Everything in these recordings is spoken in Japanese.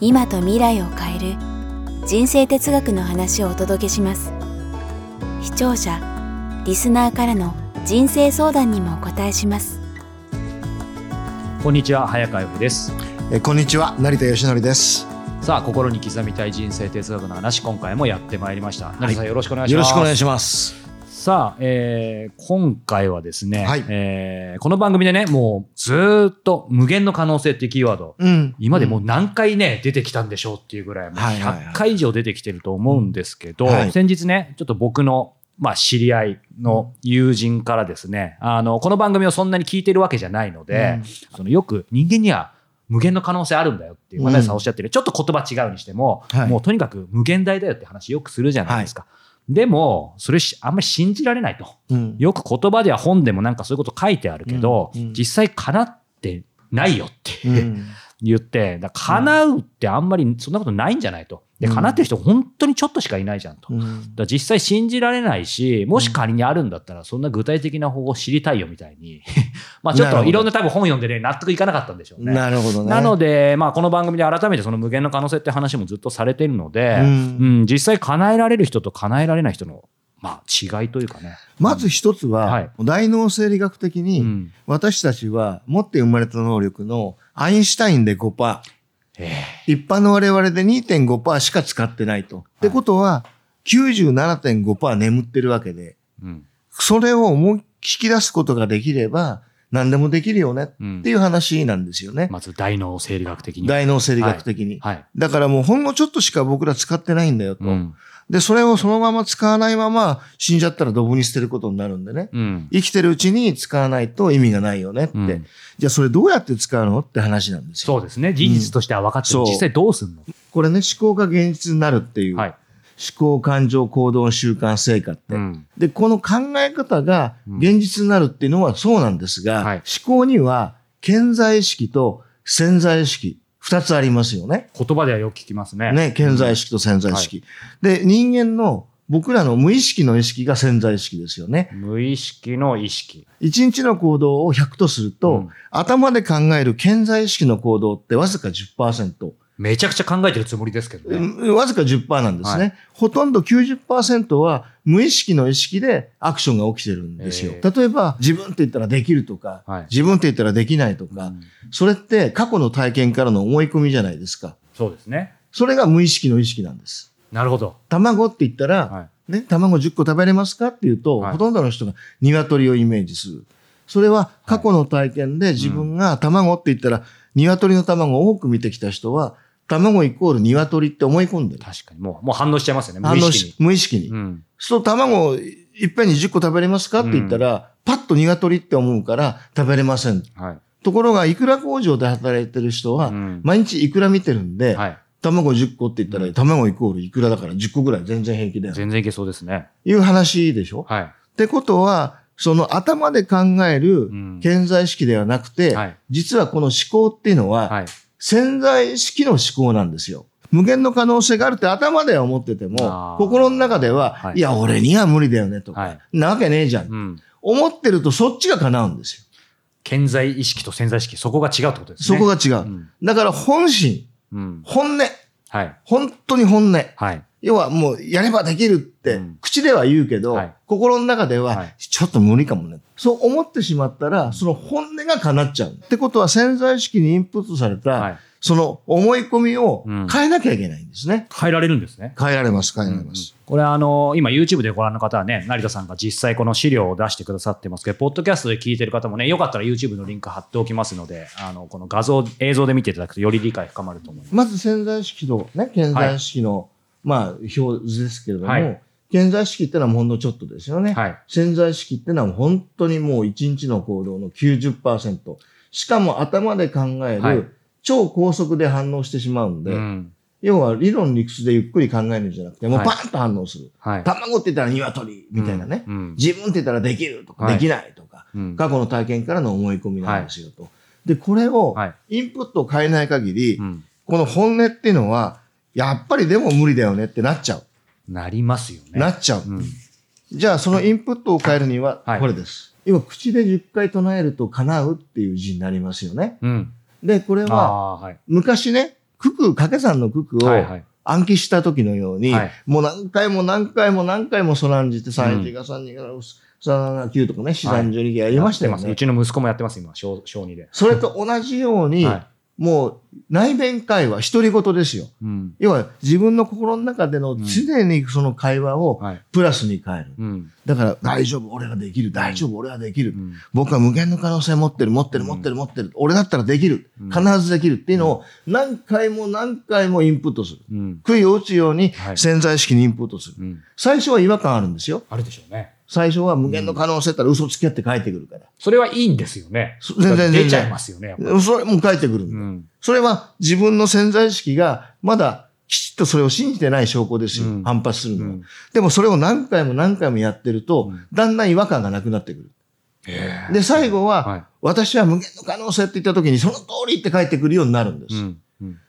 今と未来を変える人生哲学の話をお届けします。視聴者リスナーからの人生相談にもお答えします。こんにちは早川由美です。えこんにちは成田義則です。さあ心に刻みたい人生哲学の話今回もやってまいりました。成田さんよろしくお願いしよます。ろしくお願いしますさあ、えー今回はですね、はい。えーこの番組でねもうずーっと無限の可能性っていうキーワードうん。今でもう何回ね、出てきたんでしょうっていうぐらい、もうはいはいはい。100回以上出てきてると思うんですけど、うんはい。先日ね、ちょっと僕の、まあ、知り合いの友人からですね、あの、この番組をそんなに聞いてるわけじゃないので、そのよく人間には無限の可能性あるんだよっていう、ささんおっしゃってる、ちょっと言葉違うにしても、はい。もうとにかく無限大だよって話よくするじゃないですか。でも、それしあんまり信じられないと。うん。よく言葉では本でもなんかそういうこと書いてあるけど、うん。うん。実際叶ってないよって、うん言って、だ叶うってあんまりそんなことないんじゃないと。で、うん叶ってる人本当にちょっとしかいないじゃんと。だ実際信じられないし、もし仮にあるんだったらそんな具体的な方法を知りたいよみたいに。まあちょっといろんな多分本読んでね、納得いかなかったんでしょうね。なるほどねなので、まあこの番組で改めてその無限の可能性って話もずっとされてるので、ううんん、実際叶えられる人と叶えられない人の、まあ違いというかね。まず一つは、はい大脳生理学的に、うん。私たちは持って生まれた能力のアインシュタインで5%、え一般の我々で2.5%しか使ってないと。ってことは、97.5%眠ってるわけで、えうん。それを思い引き出すことができれば、何でもできるよねうんっていう話なんですよね。まず大脳生理学的に。大脳生理学的に。はい。だからもうほんのちょっとしか僕ら使ってないんだよと。うん。で、それをそのまま使わないまま死んじゃったらドブに捨てることになるんでね。うん。生きてるうちに使わないと意味がないよねって。うんじゃあそれどうやって使うのって話なんですよ。そうですね。事実としては分かってる、うん実際どうすんの、これね、思考が現実になるっていう。はい。思考、感情、行動、習慣、成果って。うん。で、この考え方がうん現実になるっていうのはそうなんですが、はい思考には潜在意識と潜在意識、二つありますよね。言葉ではよく聞きますね。ね、潜在意識と潜在意識。で、人間の僕らの無意識の意識が潜在意識ですよね。無意識の意識。一日の行動を100とすると、うん頭で考える潜在意識の行動ってわずか10%。めちゃくちゃ考えてるつもりですけどね。うんわずか10%なんですね。はほとんど90%は無意識の意識でアクションが起きてるんですよ。え例えば自分って言ったらできるとか、はい自分って言ったらできないとか、うんそれって過去の体験からの思い込みじゃないですか。そうですね。それが無意識の意識なんです。なるほど。卵って言ったら、はい。ね、卵10個食べれますかって言うと、はいほとんどの人が鶏をイメージする。それは過去の体験で自分が卵って言ったら、鶏の卵を多く見てきた人は、卵イコール鶏って思い込んでる。確かに。もう、もう反応しちゃいますよね。無意識し無意識に。に。うん。そう、卵をいっぺんに10個食べれますかって言ったら、パッと鶏って思うから食べれません。はい。ところが、いくら工場で働いてる人は、うん毎日いくら見てるんで、はい。卵10個って言ったら、うん卵イコールいくらだから10個ぐらい全然平気だよ。全然いけそうですね。いう話でしょ？はい。ってことは、その頭で考えるうん潜在意識ではなくて、はい。実はこの思考っていうのは、はい。潜在意識の思考なんですよ。無限の可能性があるって頭では思っててあもー、心の中では、はいい、や、俺には無理だよねとか、はいなわけねえじゃん。うん。思ってるとそっちが叶うんですよ。潜在意識と潜在意識、そこが違うってことですね。そこが違う。うん。だから本心、うん。本音、はい。本当に本音。はい。要はもうやればできるって、うん口では言うけど、はい心の中では、はいちょっと無理かもね。そう思ってしまったら、その本音が叶っちゃう。ってことは潜在意識にインプットされた、はい。その思い込みをうん変えなきゃいけないんですね。変えられるんですね。変えられます、変えられます。これあの、今 YouTube でご覧の方はね、成田さんが実際この資料を出してくださってますけど、ポッドキャストで聞いてる方もね、よかったら YouTube のリンク貼っておきますので、あの、この画像、映像で見ていただくとより理解深まると思います。まず潜在意識の、ね、潜在意識の、まあ、表図ですけれども、はい潜在意識ってのはほんのちょっとですよね。はい。潜在意識ってのは本当にもう一日の行動の90%。しかも頭で考える、はい超高速で反応してしまうんで、うん。要は理論理屈でゆっくり考えるんじゃなくて、もうはいパンと反応する。はい。卵って言ったら鶏みたいなね。うんうん自分って言ったらできるとか、はいできないとか、うん過去の体験からの思い込みなんですよと。で、これをはい。インプットを変えない限り、うんこの本音っていうのは、やっぱりでも無理だよねってなっちゃう。なりますよね。なっちゃう。うんじゃあそのインプットを変えるにははいこれです。今口で10回唱えると叶うっていう字になりますよね。うん。で、これあは。昔ね、九九、掛け算の九九をはいはい。暗記した時のように、はいもう何回も何回も何回もそらんじて3、1が3、2が3が9とかね、4、3、12がやりましたよね。やってますうちの息子もやってます、今、小小2で。それと同じように、はいもう内弁会話、独り言ですよ。うん。要は自分の心の中でのん常にその会話をはい。プラスに変える。うん。だから大丈夫、俺ができる、大丈夫、俺はできる。うん僕は無限の可能性持ってる、持ってる、うん持ってる、持ってる。俺だったらできる。うん必ずできるっていうのを何回も何回もインプットする。うん。杭を打つようにはい潜在意識にインプットする。うん。最初は違和感あるんですよ。あるでしょうね。最初は無限の可能性ったら嘘つき合って帰ってくるから。それはいいんですよね。そ全然出ちゃいますよね。それも帰ってくる。うん。それは自分の潜在意識がまだきちっとそれを信じてない証拠ですよ。うん反発するのは、うんでもそれを何回も何回もやってると、うんだんだん違和感がなくなってくる。で、最後は、はい。私は無限の可能性って言った時にその通りって帰ってくるようになるんです。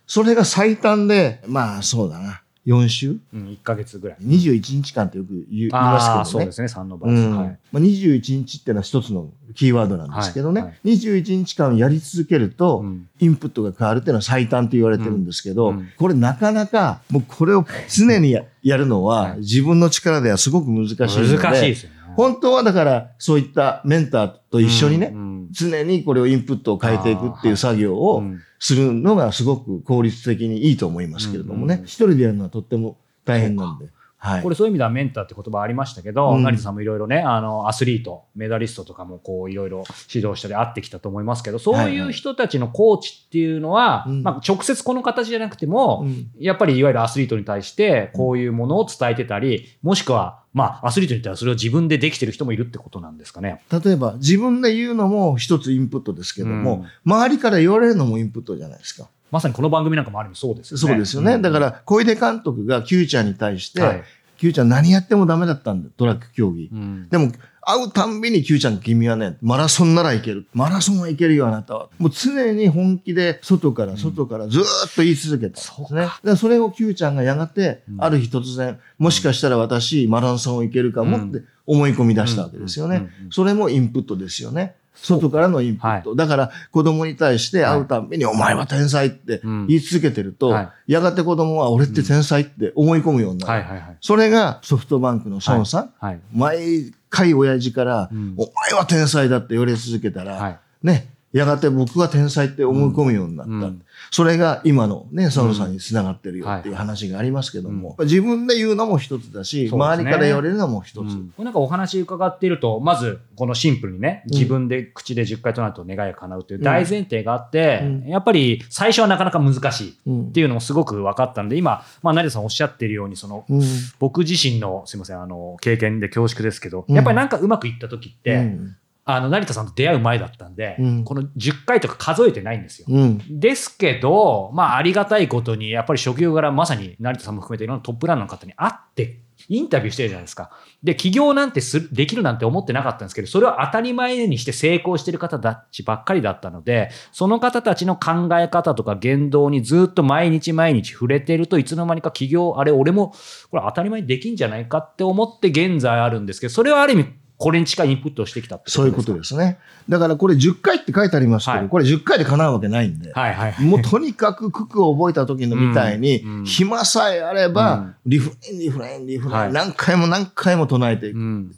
それが最短で、まあそうだな。4週？うん。1ヶ月ぐらい。?21 日間ってよく言いますけどね。そうですね、3の倍。うんはい。まあ、21日っていうのは一つのキーワードなんですけどね、はいは21日間やり続けると、うんインプットが変わるっていうのは最短と言われてるんですけど、うんうんこれなかなか、もうこれを常にややるのは、はい自分の力ではすごく難しいので、難しいですよね。本当はだからそういったメンターと一緒にね、うん常にこれをインプットを変えていくっていう作業うをんするのがすごく効率的にいいと思いますけれどもね、一人でやるのはとっても大変なんで。はい。これそういう意味ではメンターって言葉ありましたけど、うん成田さんもいろいろね、あの、アスリート、メダリストとかもこういろいろ指導したり会ってきたと思いますけど、そういう人たちのコーチっていうのは、うんまあ直接この形じゃなくても、うんやっぱりいわゆるアスリートに対してこういうものを伝えてたり、もしくは、まあアスリートに言ったらそれを自分でできてる人もいるってことなんですかね。例えば自分で言うのも一つインプットですけども、周りから言われるのもインプットじゃないですか。まさにこの番組なんかもある意味そうですよね。そうですよね。んだから、小出監督が Q ちゃんに対して、はい Q ちゃん何やってもダメだったんだ、トラック競技。うんでも、会うたんびに Q ちゃん、君はね、マラソンならいける。マラソンはいけるよ、あなたは。もう常に本気で、外から外からずーっと言い続けたんですね。だからそれを Q ちゃんがやがて、うんある日突然、もしかしたら私、マラソンをいけるかもって思い込み出したわけですよねうんうんうん。それもインプットですよね。外からのインプット。だから、子供に対して会うたんびに、お前は天才ってうん言い続けてると、はやがて子供は俺って天才って思い込むようになる。はいはいはい。それがソフトバンクの孫さん。はい。毎回親父から、うんお前は天才だって言われ続けたら、はい。ね、やがて僕は天才って思い込むようになった。うん。それが今のね、サウさんにつながってるよっていう話がありますけども、自分で言うのも一つだし、ね。周りから言われるのも一つ。うん。これなんかお話伺っていると、まずこのシンプルにね、自分で口で10回となると願いが叶うという大前提があって、うん。やっぱり最初はなかなか難しいっうんていうのもすごく分かったので、今、まあ、成田さんおっしゃっているように、その、うん。僕自身の、すいません、あの、経験で恐縮ですけど、うん。やっぱりなんかうまくいった時って、うんあの、成田さんと出会う前だったんで、うんこの10回とか数えてないんですよ。うんですけど、まあ、ありがたいことに、やっぱり職業柄、まさに成田さんも含めていろんなトップランナーの方に会って、インタビューしてるじゃないですか。で、起業なんてするできるなんて思ってなかったんですけど、それを当たり前にして成功してる方たちばっかりだったので、その方たちの考え方とか言動にずっと毎日毎日触れてるといつの間にか起業、あれ、俺もこれ当たり前にできんじゃないかって思って現在あるんですけど、それはある意味、これに近いインプットをしてきたってそういうことすですね。だからこれ10回って書いてありますけど、はいこれ10回で叶うわけないんで。か。はいはいはい。もうとにかく九九を覚えた時のみたいに、うんうん暇さえあれば、うんリフレイン、リフレイン、リフレイン、はい何回も何回も唱えていく。うん。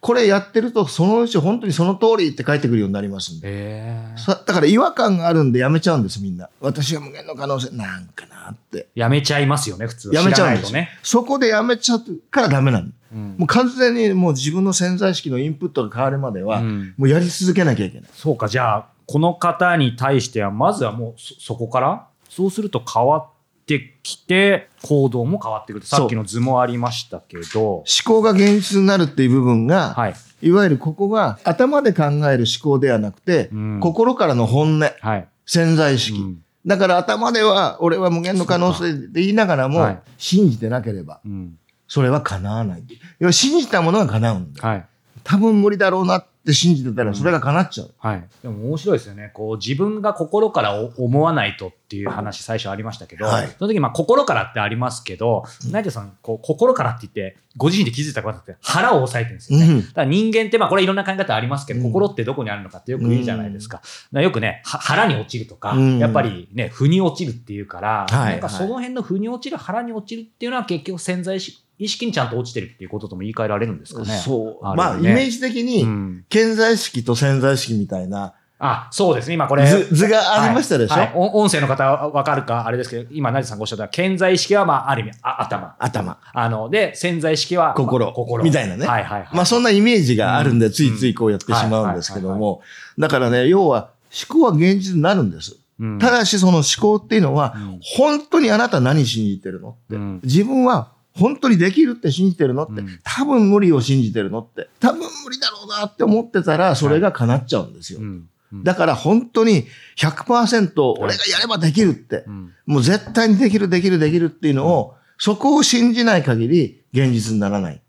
これやってると、そのうち本当にその通りって帰ってくるようになりますんで。えーさだから違和感があるんでやめちゃうんです、みんな。私は無限の可能性、なんかなって。やめちゃいますよね、普通。やめちゃうんですね。そこでやめちゃうからダメなの。うん。もう完全にもう自分の潜在意識のインプットが変わるまでは、うん。もうやり続けなきゃいけない。そうか、じゃあ、この方に対しては、まずはもうそ、そこから、そうすると変わってきて、行動も変わってくる。さっきの図もありましたけど、思考が現実になるっていう部分が、はい。いわゆるここが頭で考える思考ではなくて、うん。心からの本音、はい。潜在意識、うん。だから頭では俺は無限の可能性で言いながらも、はい。信じてなければ。うん。それは叶わない。要は信じたものが叶うんだよ。はい。多分無理だろうなって信じてたらそれが叶っちゃう。はい。でも面白いですよね。こう自分が心からお思わないとっていう話最初ありましたけど、はいその時まあ心からってありますけど、成田さん、こう心からって言って、ご自身で気づいたことなくて腹を押さえてるんですよね。うんだから人間ってまあこれいろんな考え方ありますけど、うん心ってどこにあるのかってよく言うじゃないですか。だからよくね、は腹に落ちるとか、うんやっぱりね、腑に落ちるっていうから、はいなんかその辺の腑に落ちる、腹に落ちるっていうのは結局潜在意識意識にちゃんと落ちてるっていうこととも言い換えられるんですかね。そう。あるまあ、イねメージ的に、うん健在意識と潜在意識みたいなあ、そうですね。今これ。図図がありましたでしょ、はいはいお音声の方はわかるかあれですけど、今、成田さんがおっしゃった、健在意識は、まあ、ある意味、あ頭。頭。あの、で、潜在意識は、心まあ心。みたいなねはいはいはい。まあそんなイメージがあるんで、うんついついこうやってしまうんですけども、だからね、要は思考は現実になるんです。うんただしその思考っていうのはうん、本当にあなた何信じてるの？ってうん。自分は本当にできるって信じてるのってうん。多分無理を信じてるのって。多分無理だろうなって思ってたら、それが叶っちゃうんですよう。んうんだから本当に100%俺がやればできるってう、んもう絶対にできるできるできるっていうのを、そこを信じない限り現実にならない。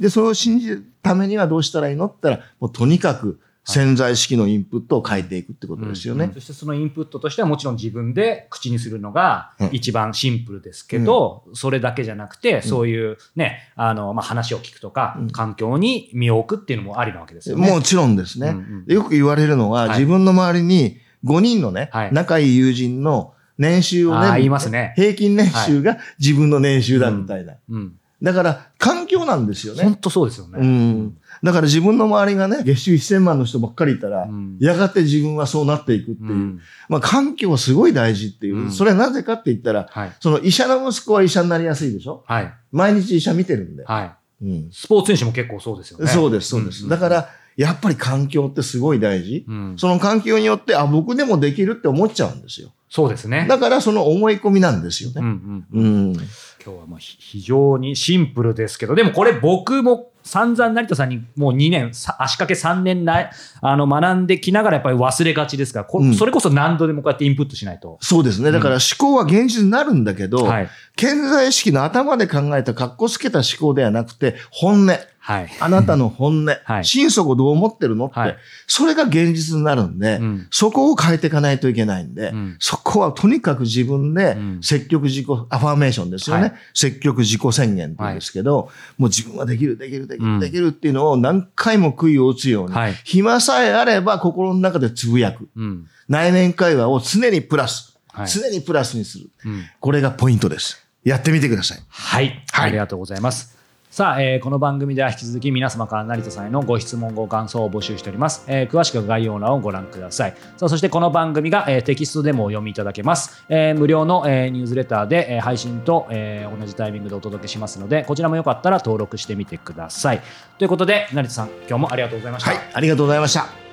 で、それを信じるためにはどうしたらいいのって言ったら、もうとにかく潜在意識のインプットを変えていくってことですよね。そしてそのインプットとしてはもちろん自分で口にするのがうん一番シンプルですけど、それだけじゃなくて、そういうね、あの、まあ、話を聞くとか、うん環境に身を置くっていうのもありなわけですよね。もちろんですね、うんうんでよく言われるのは、はい自分の周りに5人のね、はい仲いい友人の年収をね、言いますね平均年収が自分の年収だみたいな。うん。だから、環境なんですよね。本当そうですよね。うん。だから自分の周りがね、月収1000万の人ばっかりいたら、うんやがて自分はそうなっていくっていう。うんまあ環境はすごい大事っていう。うんそれはなぜかって言ったら、はい。その医者の息子は医者になりやすいでしょ？はい。毎日医者見てるんで。はい。うん。スポーツ選手も結構そうですよね。そうです、そうです。んだか、ら、やっぱり環境ってすごい大事。うんその環境によって、あ、僕でもできるって思っちゃうんですよ。そうですね。だからその思い込みなんですようんね。うんうん。今日はまあひ非常にシンプルですけど、でもこれ僕も散々成田さんにもう2年、さ足掛け3年ないあの学んできながらやっぱり忘れがちですから、こうんそれこそ何度でもこうやってインプットしないと。そうですね。だから思考は現実になるんだけど、はい。健在意識の頭で考えた格好つけた思考ではなくて、本音。はい。あなたの本音。はい心底どう思ってるのって、はいそれが現実になるんで、うんそこを変えていかないといけないんで、うんそこはとにかく自分でうん積極自己、アファーメーションですよね。はい積極自己宣言って言うんですけど、もう自分はできる、できる、できる、うんできるっていうのを何回も杭を打つように、はい暇さえあれば心の中でつぶやく。うん。内面会話を常にプラス、はい常にプラスにする。うん。これがポイントです。やってみてください、はいありがとうございます。さあ、えーこの番組では引き続き皆様から成田さんへのご質問、ご感想を募集しております。えー詳しくは概要欄をご覧ください。さあ、そしてこの番組が、えーテキストでもお読みいただけます。えー無料の、えーニュースレターで、えー配信と、えー同じタイミングでお届けしますので、こちらもよかったら登録してみてください。ということで、成田さん、今日もありがとうございました。はい、ありがとうございました。